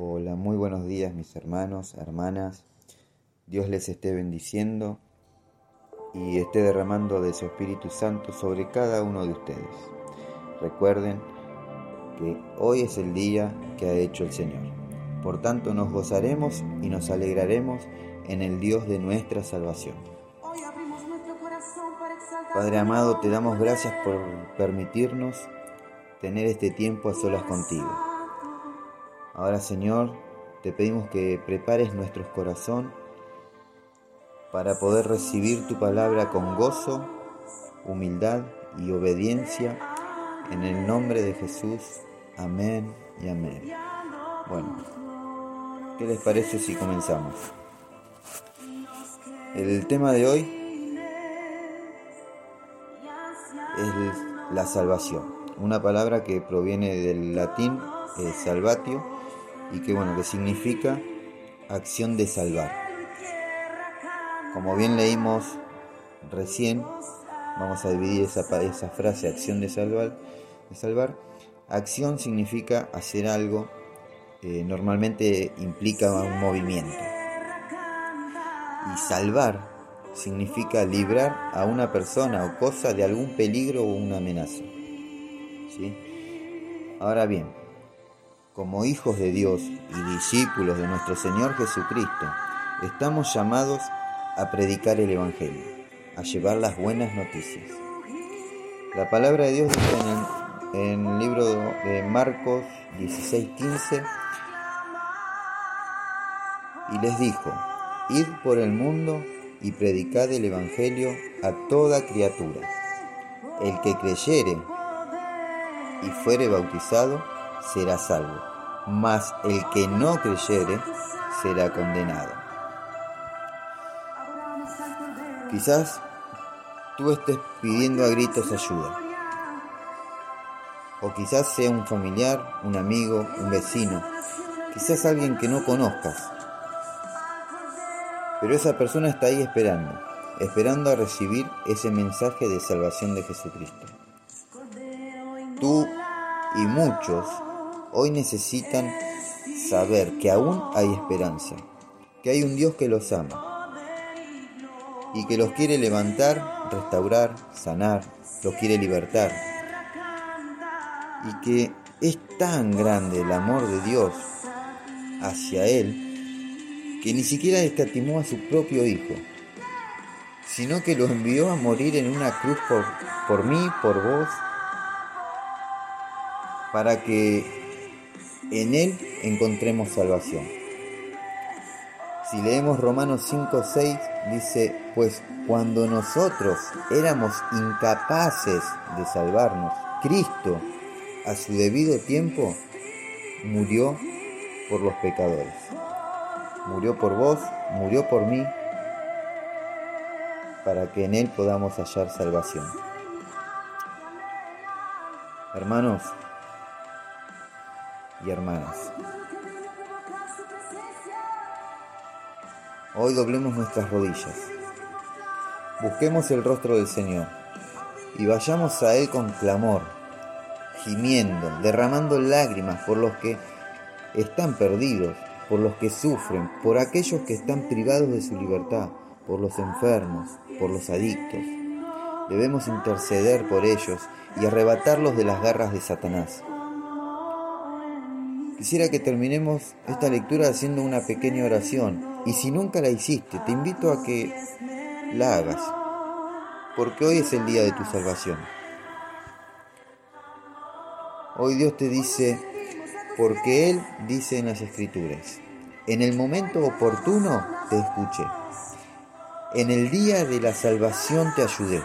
Hola, muy buenos días mis hermanos, hermanas. Dios les esté bendiciendo y esté derramando de su Espíritu Santo sobre cada uno de ustedes. Recuerden que hoy es el día que ha hecho el Señor. Por tanto nos gozaremos y nos alegraremos en el Dios de nuestra salvación. Padre amado, te damos gracias por permitirnos tener este tiempo a solas contigo. Ahora Señor, te pedimos que prepares nuestro corazón para poder recibir tu palabra con gozo, humildad y obediencia en el nombre de Jesús. Amén y amén. Bueno, ¿qué les parece si comenzamos? El tema de hoy es la salvación, una palabra que proviene del latín eh, salvatio y que bueno, que significa acción de salvar. Como bien leímos recién, vamos a dividir esa, frase, acción de salvar, de salvar. Acción significa hacer algo, eh, normalmente implica un movimiento. Y salvar significa librar a una persona o cosa de algún peligro o una amenaza. ¿Sí? Ahora bien, como hijos de Dios y discípulos de nuestro Señor Jesucristo, estamos llamados a predicar el Evangelio, a llevar las buenas noticias. La palabra de Dios dice en el, en el libro de Marcos 16:15 y les dijo, id por el mundo y predicad el Evangelio a toda criatura. El que creyere y fuere bautizado será salvo, mas el que no creyere será condenado. Quizás tú estés pidiendo a gritos ayuda. O quizás sea un familiar, un amigo, un vecino, quizás alguien que no conozcas. Pero esa persona está ahí esperando, esperando a recibir ese mensaje de salvación de Jesucristo. Tú y muchos hoy necesitan saber que aún hay esperanza, que hay un Dios que los ama y que los quiere levantar, restaurar, sanar, los quiere libertar. Y que es tan grande el amor de Dios hacia Él que ni siquiera escatimó a su propio Hijo, sino que lo envió a morir en una cruz por, por mí, por vos, para que en Él encontremos salvación. Si leemos Romanos 5, 6, dice, pues cuando nosotros éramos incapaces de salvarnos, Cristo, a su debido tiempo, murió por los pecadores. Murió por vos, murió por mí, para que en Él podamos hallar salvación. Hermanos hermanas, Hoy doblemos nuestras rodillas. Busquemos el rostro del Señor y vayamos a Él con clamor, gimiendo, derramando lágrimas por los que están perdidos, por los que sufren, por aquellos que están privados de su libertad, por los enfermos, por los adictos. Debemos interceder por ellos y arrebatarlos de las garras de Satanás. Quisiera que terminemos esta lectura haciendo una pequeña oración y si nunca la hiciste, te invito a que la hagas, porque hoy es el día de tu salvación. Hoy Dios te dice, porque Él dice en las Escrituras, en el momento oportuno te escuché, en el día de la salvación te ayudé,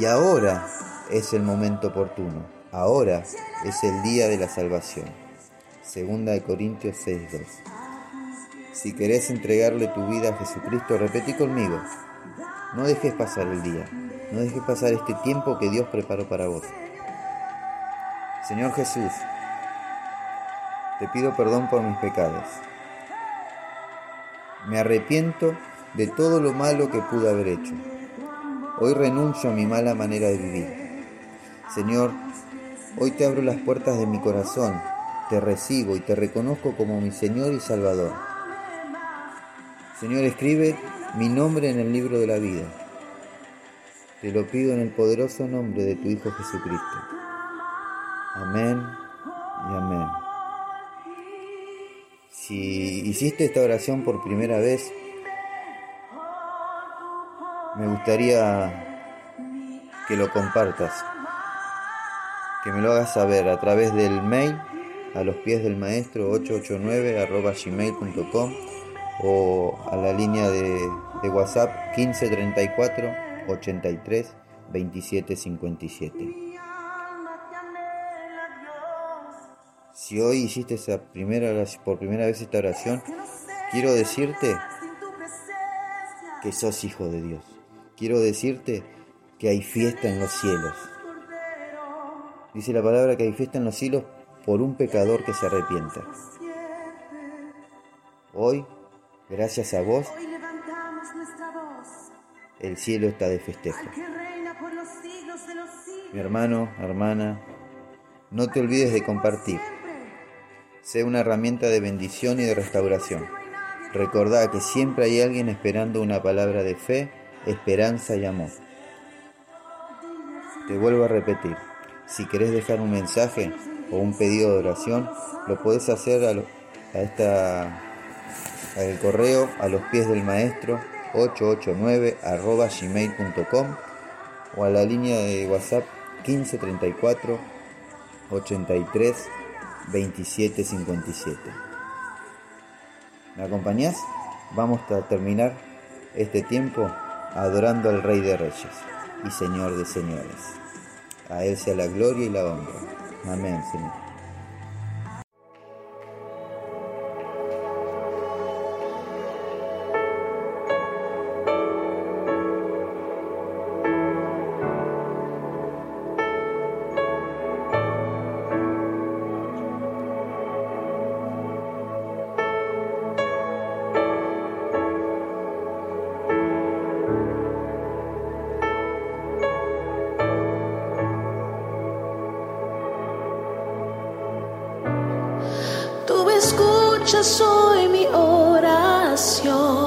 y ahora es el momento oportuno, ahora es el día de la salvación. Segunda de Corintios 6.2. Si querés entregarle tu vida a Jesucristo, repetí conmigo. No dejes pasar el día. No dejes pasar este tiempo que Dios preparó para vos. Señor Jesús, te pido perdón por mis pecados. Me arrepiento de todo lo malo que pude haber hecho. Hoy renuncio a mi mala manera de vivir. Señor, hoy te abro las puertas de mi corazón te recibo y te reconozco como mi Señor y Salvador. Señor, escribe mi nombre en el libro de la vida. Te lo pido en el poderoso nombre de tu Hijo Jesucristo. Amén y amén. Si hiciste esta oración por primera vez, me gustaría que lo compartas, que me lo hagas saber a través del mail a los pies del maestro 889 gmail.com o a la línea de, de WhatsApp 1534 83 27 57. Si hoy hiciste esa primera por primera vez esta oración, quiero decirte que sos hijo de Dios. Quiero decirte que hay fiesta en los cielos. Dice la palabra que hay fiesta en los cielos por un pecador que se arrepienta. Hoy, gracias a vos, el cielo está de festejo. Mi hermano, hermana, no te olvides de compartir. Sé una herramienta de bendición y de restauración. Recordá que siempre hay alguien esperando una palabra de fe, esperanza y amor. Te vuelvo a repetir, si querés dejar un mensaje o un pedido de oración, lo podés hacer a, esta al correo a los pies del maestro 889 arroba gmail.com o a la línea de WhatsApp 1534 83 27 57. ¿Me acompañás? Vamos a terminar este tiempo adorando al Rey de Reyes y Señor de Señores. A Él sea la gloria y la honra. Amén, Señor. soy mi oración.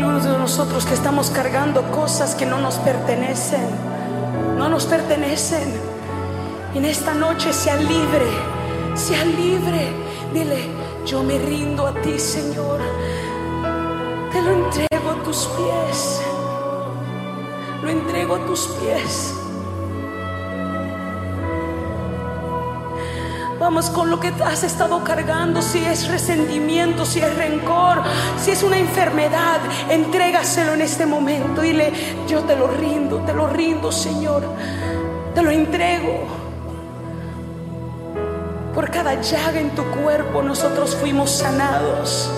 Nosotros que estamos cargando cosas que no nos pertenecen, no nos pertenecen. En esta noche sea libre, sea libre. Dile, yo me rindo a ti, Señor. Te lo entrego a tus pies. Lo entrego a tus pies. Vamos con lo que has estado cargando, si es resentimiento, si es rencor, si es una enfermedad, entrégaselo en este momento. Dile, yo te lo rindo, te lo rindo, Señor. Te lo entrego. Por cada llaga en tu cuerpo nosotros fuimos sanados.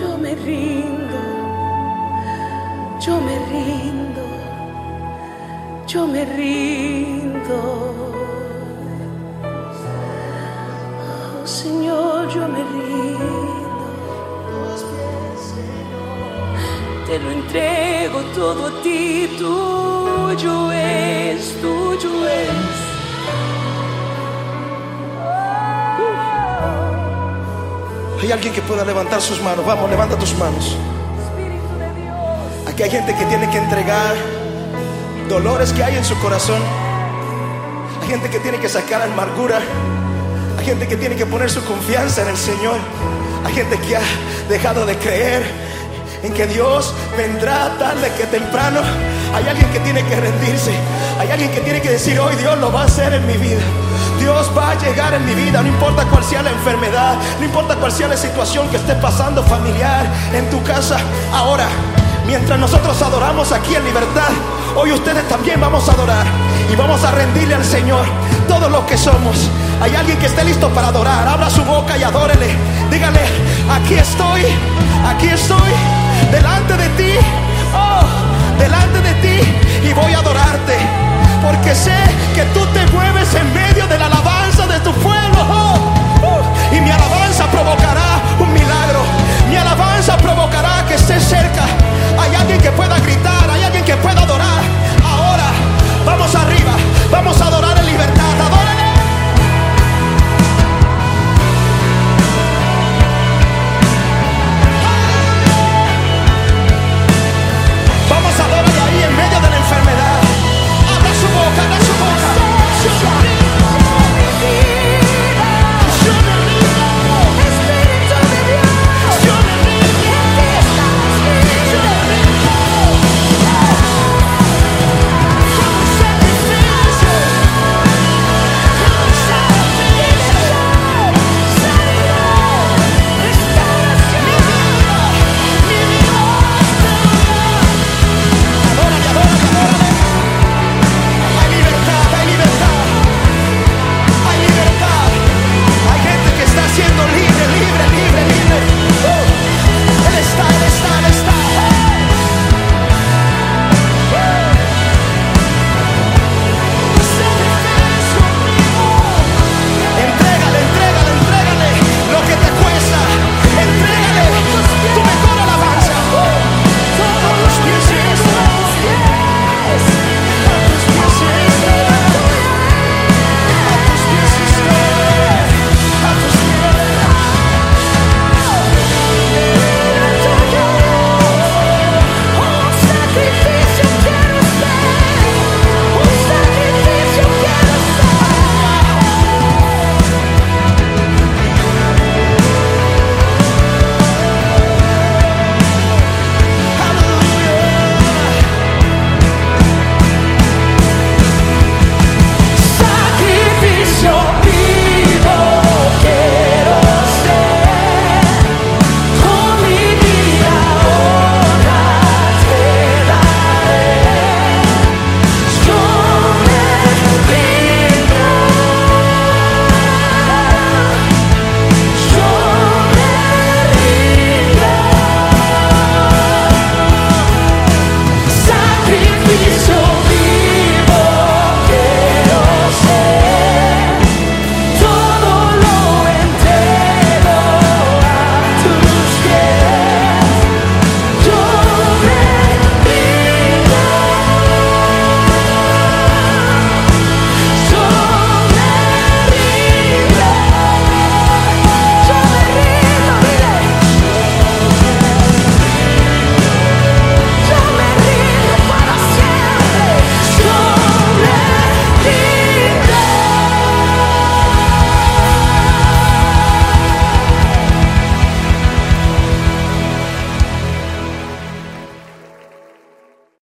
Yo me rindo, yo me rindo, yo me rindo. Yo me rindo. Te lo entrego todo a ti, tuyo es, tuyo es. Hay alguien que pueda levantar sus manos. Vamos, levanta tus manos. Aquí hay gente que tiene que entregar dolores que hay en su corazón. Hay gente que tiene que sacar amargura. Hay gente que tiene que poner su confianza en el Señor. Hay gente que ha dejado de creer en que Dios vendrá tarde que temprano. Hay alguien que tiene que rendirse. Hay alguien que tiene que decir, hoy Dios lo va a hacer en mi vida. Dios va a llegar en mi vida, no importa cuál sea la enfermedad, no importa cuál sea la situación que esté pasando familiar en tu casa. Ahora, mientras nosotros adoramos aquí en libertad, hoy ustedes también vamos a adorar y vamos a rendirle al Señor todo lo que somos. Hay alguien que esté listo para adorar, abra su boca y adórele. Dígale, aquí estoy, aquí estoy, delante de ti, oh, delante de ti.